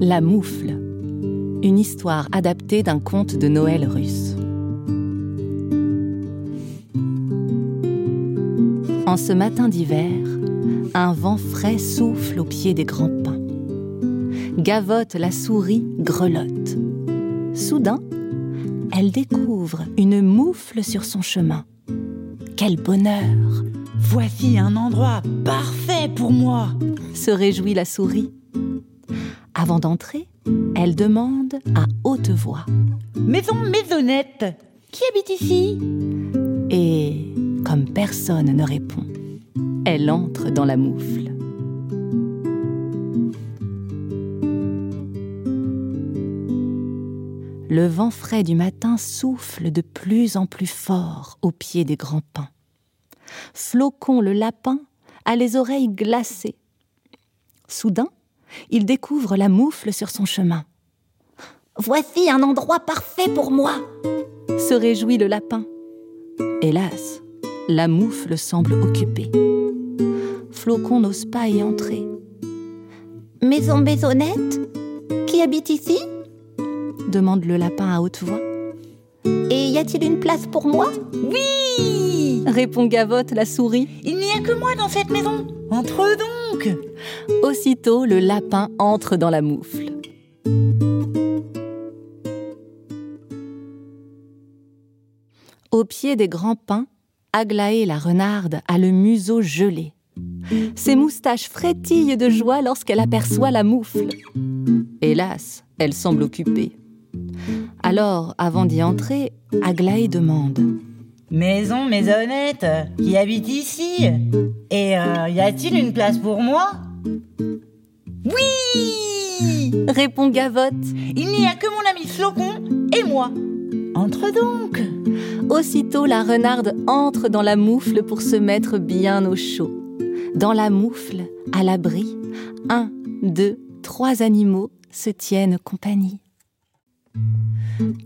La moufle, une histoire adaptée d'un conte de Noël russe. En ce matin d'hiver, un vent frais souffle au pied des grands pins. Gavotte la souris grelotte. Soudain, elle découvre une moufle sur son chemin. Quel bonheur Voici un endroit parfait pour moi se réjouit la souris. Avant d'entrer, elle demande à haute voix. Maison maisonnette, qui habite ici? Et comme personne ne répond, elle entre dans la moufle. Le vent frais du matin souffle de plus en plus fort au pied des grands pins. Flocon le lapin a les oreilles glacées. Soudain, il découvre la moufle sur son chemin. Voici un endroit parfait pour moi se réjouit le lapin. Hélas, la moufle semble occupée. Flocon n'ose pas y entrer. Maison maisonnette Qui habite ici? Demande le lapin à haute voix. Et y a-t-il une place pour moi? Oui répond Gavotte la souris. Il n'y a que moi dans cette maison. Entre donc Aussitôt, le lapin entre dans la moufle. Au pied des grands pins, Aglaé la renarde a le museau gelé. Ses moustaches frétillent de joie lorsqu'elle aperçoit la moufle. Hélas, elle semble occupée. Alors, avant d'y entrer, Aglaé demande Maison maisonnette, qui habite ici Et euh, y a-t-il une place pour moi? Oui répond Gavotte. Il n'y a que mon ami Flocon et moi. Entre donc Aussitôt, la renarde entre dans la moufle pour se mettre bien au chaud. Dans la moufle, à l'abri, un, deux, trois animaux se tiennent compagnie.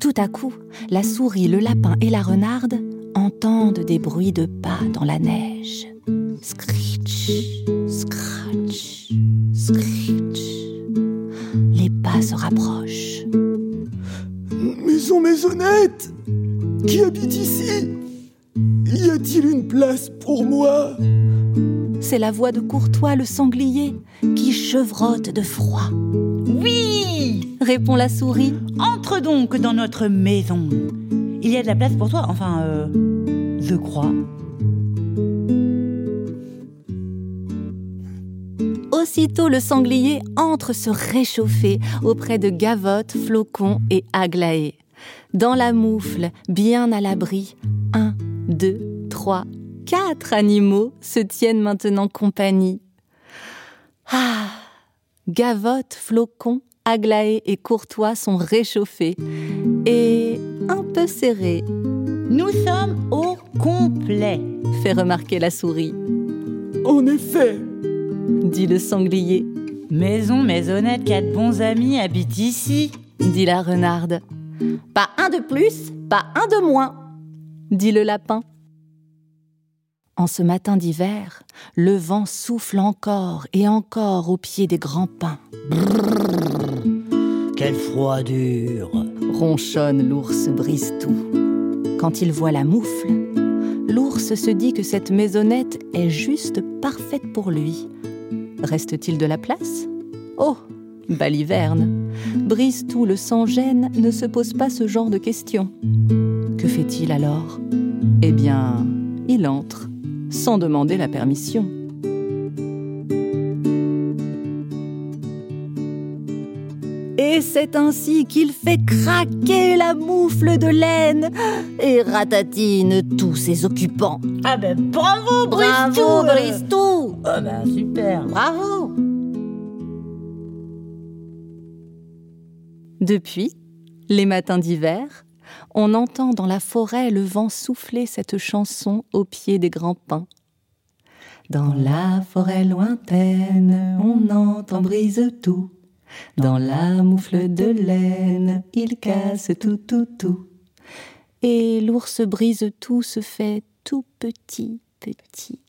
Tout à coup, la souris, le lapin et la renarde entendent des bruits de pas dans la neige. Screech, scratch, screech. Les pas se rapprochent. Maison maisonnette Qui habite ici? Y a-t-il une place pour moi? C'est la voix de Courtois le sanglier qui chevrotte de froid. Oui Répond la souris. Entre donc dans notre maison. Il y a de la place pour toi, enfin, euh, je crois. Aussitôt, le sanglier entre se réchauffer auprès de Gavotte, Flocon et Aglaé. Dans la moufle, bien à l'abri, un, deux, trois, quatre animaux se tiennent maintenant compagnie. Ah Gavotte, Flocon, Aglaé et Courtois sont réchauffés et un peu serrés, Nous sommes au complet. fait remarquer la souris. En effet, Dit le sanglier, Maison maisonnette, quatre bons amis habitent ici. dit la renarde, Pas un de plus, pas un de moins dit le lapin. En ce matin d'hiver, le vent souffle encore et encore au pied des grands pins. Quelle froidure ronchonne l'ours Bristou. Quand il voit la moufle, l'ours se dit que cette maisonnette est juste parfaite pour lui. Reste-t-il de la place? Oh, baliverne Bristou le sans-gêne ne se pose pas ce genre de questions. Que fait-il alors? Eh bien, il entre, sans demander la permission. Et c'est ainsi qu'il fait craquer la moufle de laine et ratatine tous ses occupants. Ah ben bravo Bristou Bravo. Bristou Ah ben super Bravo Depuis, les matins d'hiver, on entend dans la forêt le vent souffler cette chanson au pied des grands pins. Dans la forêt lointaine, on entend brise tout. Dans la moufle de laine, il casse tout, tout, tout. Et l'ours brise tout se fait tout petit, petit.